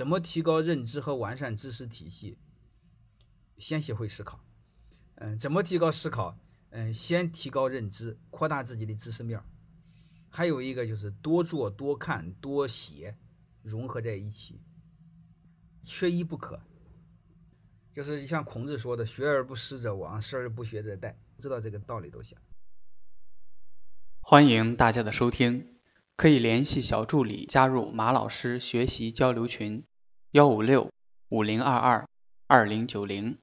怎么提高认知和完善知识体系？先学会思考。嗯，怎么提高思考？嗯，先提高认知，扩大自己的知识面。还有一个就是多做多看多写，融合在一起，缺一不可。就是像孔子说的“学而不思则罔，思而不学则殆”，知道这个道理都行。欢迎大家的收听，可以联系小助理加入马老师学习交流群：幺五六五零二二二零九零。